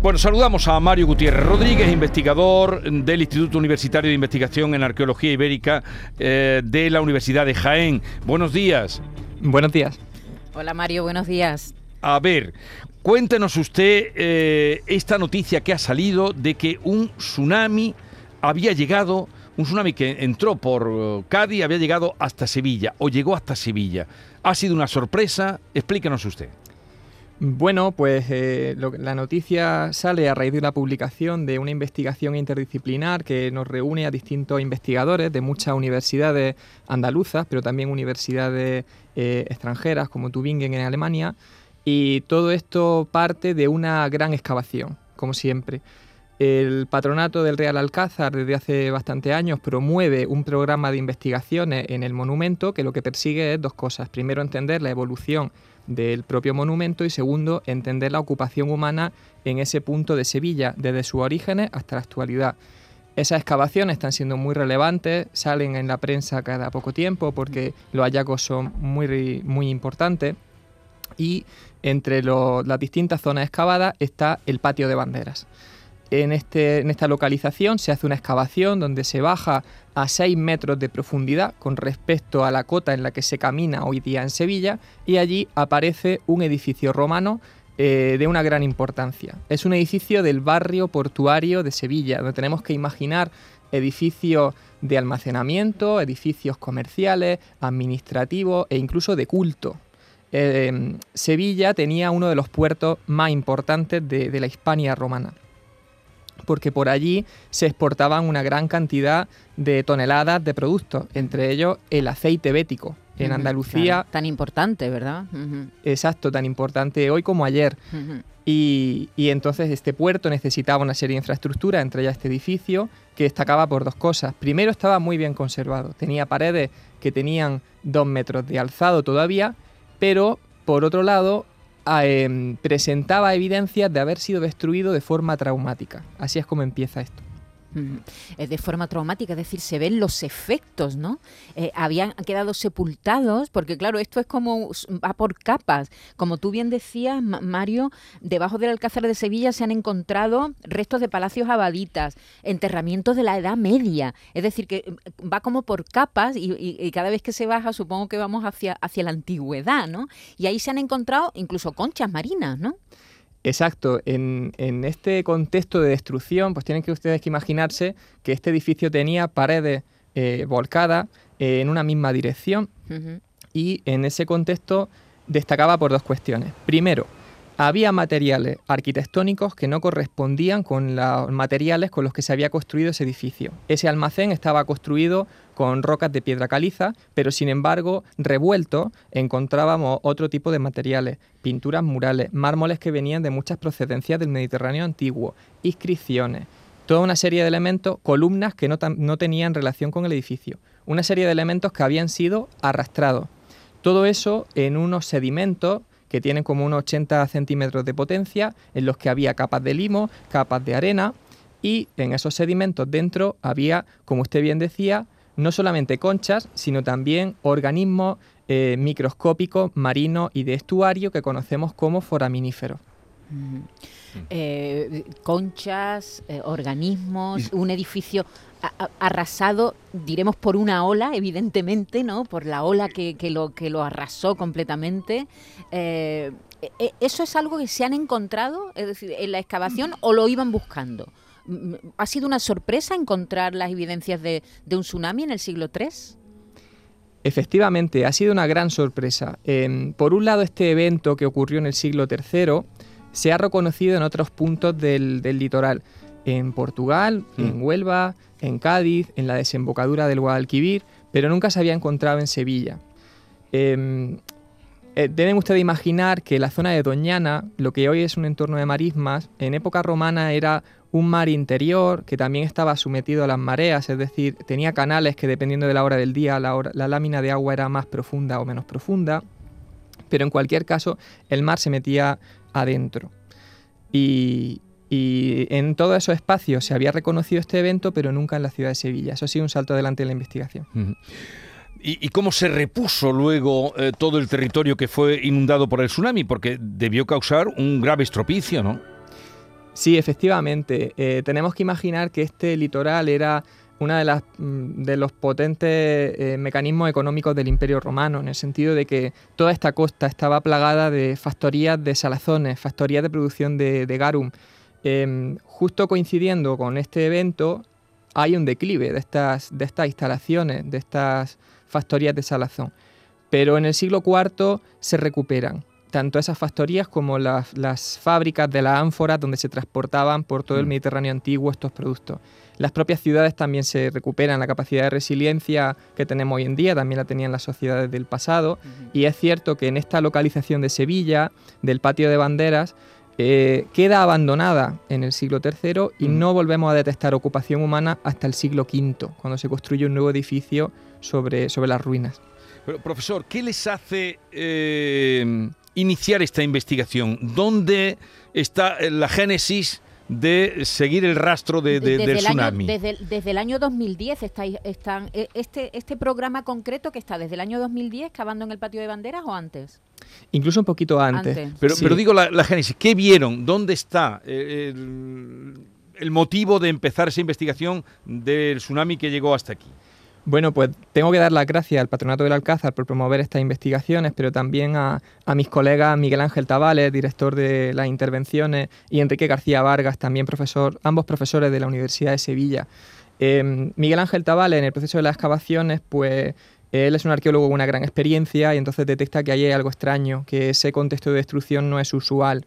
Bueno, saludamos a Mario Gutiérrez Rodríguez, investigador del Instituto Universitario de Investigación en Arqueología Ibérica eh, de la Universidad de Jaén. Buenos días. Buenos días. Hola Mario, buenos días. A ver, cuéntenos usted eh, esta noticia que ha salido de que un tsunami había llegado, un tsunami que entró por eh, Cádiz, había llegado hasta Sevilla o llegó hasta Sevilla. ¿Ha sido una sorpresa? Explíquenos usted. Bueno, pues eh, la noticia sale a raíz de la publicación de una investigación interdisciplinar que nos reúne a distintos investigadores de muchas universidades andaluzas, pero también universidades eh, extranjeras como Tübingen en Alemania. Y todo esto parte de una gran excavación, como siempre. El patronato del Real Alcázar desde hace bastante años promueve un programa de investigaciones en el monumento que lo que persigue es dos cosas. Primero, entender la evolución del propio monumento y segundo, entender la ocupación humana en ese punto de Sevilla, desde sus orígenes hasta la actualidad. Esas excavaciones están siendo muy relevantes, salen en la prensa cada poco tiempo porque los hallazgos son muy, muy importantes y entre las distintas zonas excavadas está el patio de banderas. En, este, en, esta localización se hace una excavación donde se baja a 6 metros de profundidad con respecto a la cota en la que se camina hoy día en Sevilla y allí aparece un edificio romano eh, de una gran importancia. Es un edificio del barrio portuario de Sevilla, donde tenemos que imaginar edificios de almacenamiento, edificios comerciales, administrativos e incluso de culto. Eh, Sevilla tenía uno de los puertos más importantes de la Hispania romana porque por allí se exportaban una gran cantidad de toneladas de productos, entre ellos el aceite bético. En Andalucía... tan importante, ¿verdad? Exacto, tan importante hoy como ayer. y, entonces este puerto necesitaba una serie de infraestructuras, entre ellas este edificio, que destacaba por dos cosas. Primero, estaba muy bien conservado. Tenía paredes que tenían dos metros de alzado todavía, pero por otro lado Em, presentaba evidencias de haber sido destruido de forma traumática. Así es como empieza esto. De forma traumática, es decir, se ven los efectos, ¿no? Eh, habían quedado sepultados, porque claro, esto es como, va por capas. Como tú bien decías, Mario, debajo del Alcázar de Sevilla se han encontrado restos de palacios abaditas, enterramientos de la Edad Media. Es decir, que mm, va como por capas y, cada vez que se baja, supongo que vamos hacia, hacia la antigüedad, ¿no? Y ahí se han encontrado incluso conchas marinas, ¿no? Exacto, en, este contexto de destrucción, pues tienen que ustedes que imaginarse que este edificio tenía paredes eh, volcadas eh, en una misma dirección y en ese contexto destacaba por dos cuestiones. Primero, había materiales arquitectónicos que no correspondían con los materiales con los que se había construido ese edificio. Ese almacén estaba construido con rocas de piedra caliza, pero sin embargo, revuelto, encontrábamos otro tipo de materiales, pinturas murales, mármoles que venían de muchas procedencias del Mediterráneo antiguo, inscripciones, toda una serie de elementos, columnas que no, tenían relación con el edificio, una serie de elementos que habían sido arrastrados. Todo eso en unos sedimentos que tienen como unos 80 centímetros de potencia, en los que había capas de limo, capas de arena, y en esos sedimentos dentro había, como usted bien decía, no solamente conchas, sino también organismos eh, microscópicos, marinos y de estuario que conocemos como foraminíferos. Eh, conchas, eh, organismos, un edificio arrasado, diremos por una ola, evidentemente, ¿no? Por la ola que, lo, que lo arrasó completamente. Eh, e, e, ¿Eso es algo que se han encontrado es decir, en la excavación o lo iban buscando? ¿Ha sido una sorpresa encontrar las evidencias de, un tsunami en el siglo III? Efectivamente, ha sido una gran sorpresa. por un lado, este evento que ocurrió en el siglo III se ha reconocido en otros puntos del, litoral, en Portugal, mm. en Huelva, en Cádiz, en la desembocadura del Guadalquivir, pero nunca se había encontrado en Sevilla. Em, eh, deben ustedes imaginar que la zona de Doñana, lo que hoy es un entorno de marismas, en época romana era un mar interior que también estaba sometido a las mareas, es decir, tenía canales que dependiendo de la hora del día la, la lámina de agua era más profunda o menos profunda, pero en cualquier caso el mar se metía adentro. Y, y en todos esos espacios se había reconocido este evento, pero nunca en la ciudad de Sevilla. Eso ha sido un salto adelante en la investigación. ¿Y, cómo se repuso luego eh, todo el territorio que fue inundado por el tsunami? Porque debió causar un grave estropicio, ¿no? Sí, efectivamente. Eh, tenemos que imaginar que este litoral era uno de, las, mm, de los potentes eh, mecanismos económicos del Imperio Romano, en el sentido de que toda esta costa estaba plagada de factorías de salazones, factorías de producción de, garum. Em, justo coincidiendo con este evento, hay un declive de estas, de estas instalaciones, de estas factorías de salazón. Pero en el siglo IV se recuperan tanto esas factorías como las, las fábricas de las ánforas donde se transportaban por todo el mm. Mediterráneo antiguo estos productos. Las propias ciudades también se recuperan, la capacidad de resiliencia que tenemos hoy en día también la tenían las sociedades del pasado y es cierto que en esta localización de Sevilla, del patio de banderas, eh, queda abandonada en el siglo III y no volvemos a detectar ocupación humana hasta el siglo V, cuando se construye un nuevo edificio sobre, sobre las ruinas. Pero, profesor, ¿qué les hace eh, iniciar esta investigación? ¿Dónde está la génesis de seguir el rastro de, del tsunami. desde, desde, el año 2010 está, están, e, este, este programa concreto que está desde el año 2010 cavando en el patio de banderas o antes. Incluso un poquito antes. Pero, pero digo la, génesis, ¿qué vieron? ¿Dónde está eh, el, el motivo de empezar esa investigación del tsunami que llegó hasta aquí? Bueno, pues tengo que dar las gracias al Patronato del Alcázar por promover estas investigaciones, pero también a, mis colegas Miguel Ángel Tavales, director de las intervenciones, y Enrique García Vargas, también profesor, ambos profesores de la Universidad de Sevilla. Em, Miguel Ángel Tavales, en el proceso de las excavaciones, pues él es un arqueólogo con una gran experiencia y entonces detecta que hay algo extraño, que ese contexto de destrucción no es usual.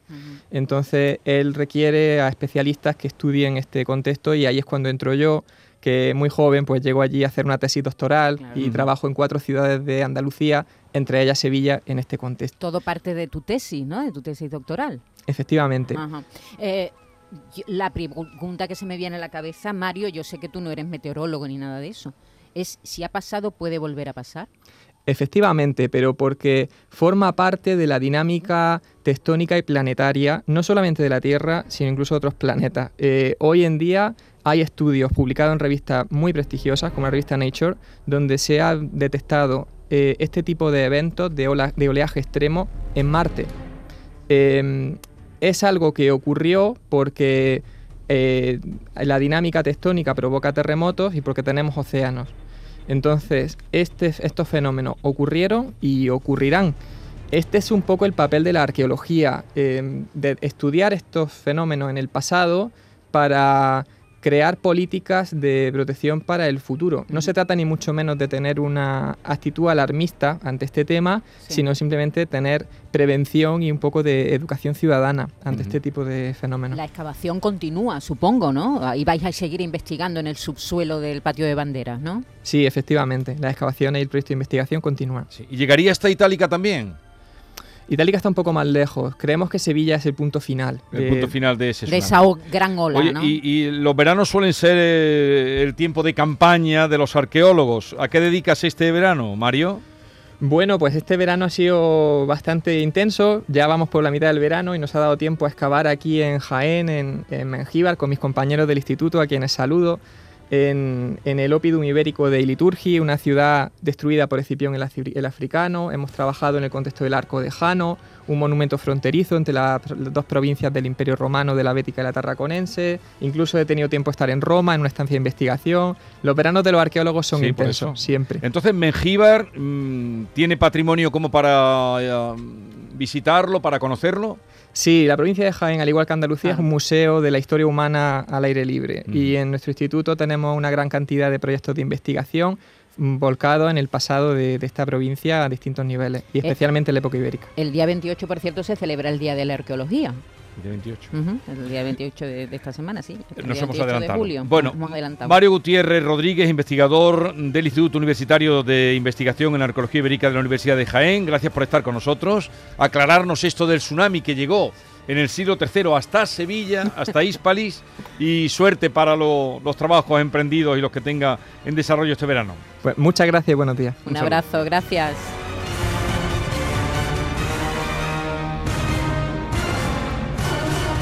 Entonces él requiere a especialistas que estudien este contexto y ahí es cuando entro yo que muy joven pues llegó allí a hacer una tesis doctoral y trabajo en cuatro ciudades de Andalucía, entre ellas Sevilla, en este contexto. Todo parte de tu tesis, ¿no? De tu tesis doctoral. Efectivamente. Eh, la pregunta que se me viene a la cabeza, Mario, yo sé que tú no eres meteorólogo ni nada de eso, es si ha pasado, ¿puede volver a pasar? Efectivamente, pero porque forma parte de la dinámica tectónica y planetaria, no solamente de la Tierra, sino incluso de otros planetas. Eh, hoy en día hay estudios publicados en revistas muy prestigiosas, como la revista Nature, donde se ha detectado eh, este tipo de eventos de, oleaje extremo en Marte. Em, es algo que ocurrió porque eh, la dinámica tectónica provoca terremotos y porque tenemos océanos. Entonces, este, estos fenómenos ocurrieron y ocurrirán. Este es un poco el papel de la arqueología, em, de estudiar estos fenómenos en el pasado para crear políticas de protección para el futuro. No se trata ni mucho menos de tener una actitud alarmista ante este tema, sino simplemente tener prevención y un poco de educación ciudadana ante este tipo de fenómenos. La excavación continúa, supongo, ¿no? Y vais a seguir investigando en el subsuelo del patio de banderas, ¿no? Sí, efectivamente. La excavación y el proyecto de investigación continúan. ¿Y llegaría hasta Itálica también? Itálica está un poco más lejos. Creemos que Sevilla es el punto final. El punto final de ese De esa gran ola, Oye, y, los veranos suelen ser eh, el tiempo de campaña de los arqueólogos. ¿A qué dedicas este verano, Mario? Bueno, pues este verano ha sido bastante intenso. Ya vamos por la mitad del verano y nos ha dado tiempo a excavar aquí en Jaén, en, en Mengíbar, con mis compañeros del instituto, a quienes saludo en, el Opidum ibérico de Iliturgi, una ciudad destruida por Escipión el, africano. Hemos trabajado en el contexto del Arco de Jano, un monumento fronterizo entre las, dos provincias del Imperio Romano, de la Bética y la Tarraconense. Incluso he tenido tiempo de estar en Roma, en una estancia de investigación. Los veranos de los arqueólogos son intensos, siempre. Entonces, Mengíbar mm, tiene patrimonio como para eh, visitarlo, para conocerlo. Sí, la provincia de Jaén, al igual que Andalucía, es un museo de la historia humana al aire libre. Y en nuestro instituto tenemos una gran cantidad de proyectos de investigación volcados en el pasado de, esta provincia a distintos niveles, y eh, especialmente en la época ibérica. El día 28, por cierto, se celebra el Día de la Arqueología. El día 28. el día 28 de, esta semana, sí. Nos hemos adelantado. Bueno, Mario Gutiérrez Rodríguez, investigador del Instituto Universitario de Investigación en Arqueología Ibérica de la Universidad de Jaén. Gracias por estar con nosotros. Aclararnos esto del tsunami que llegó en el siglo III hasta Sevilla, hasta Hispalis y suerte para los trabajos emprendidos y los que tenga en desarrollo este verano. Pues muchas gracias y buenos días. Un, abrazo, gracias.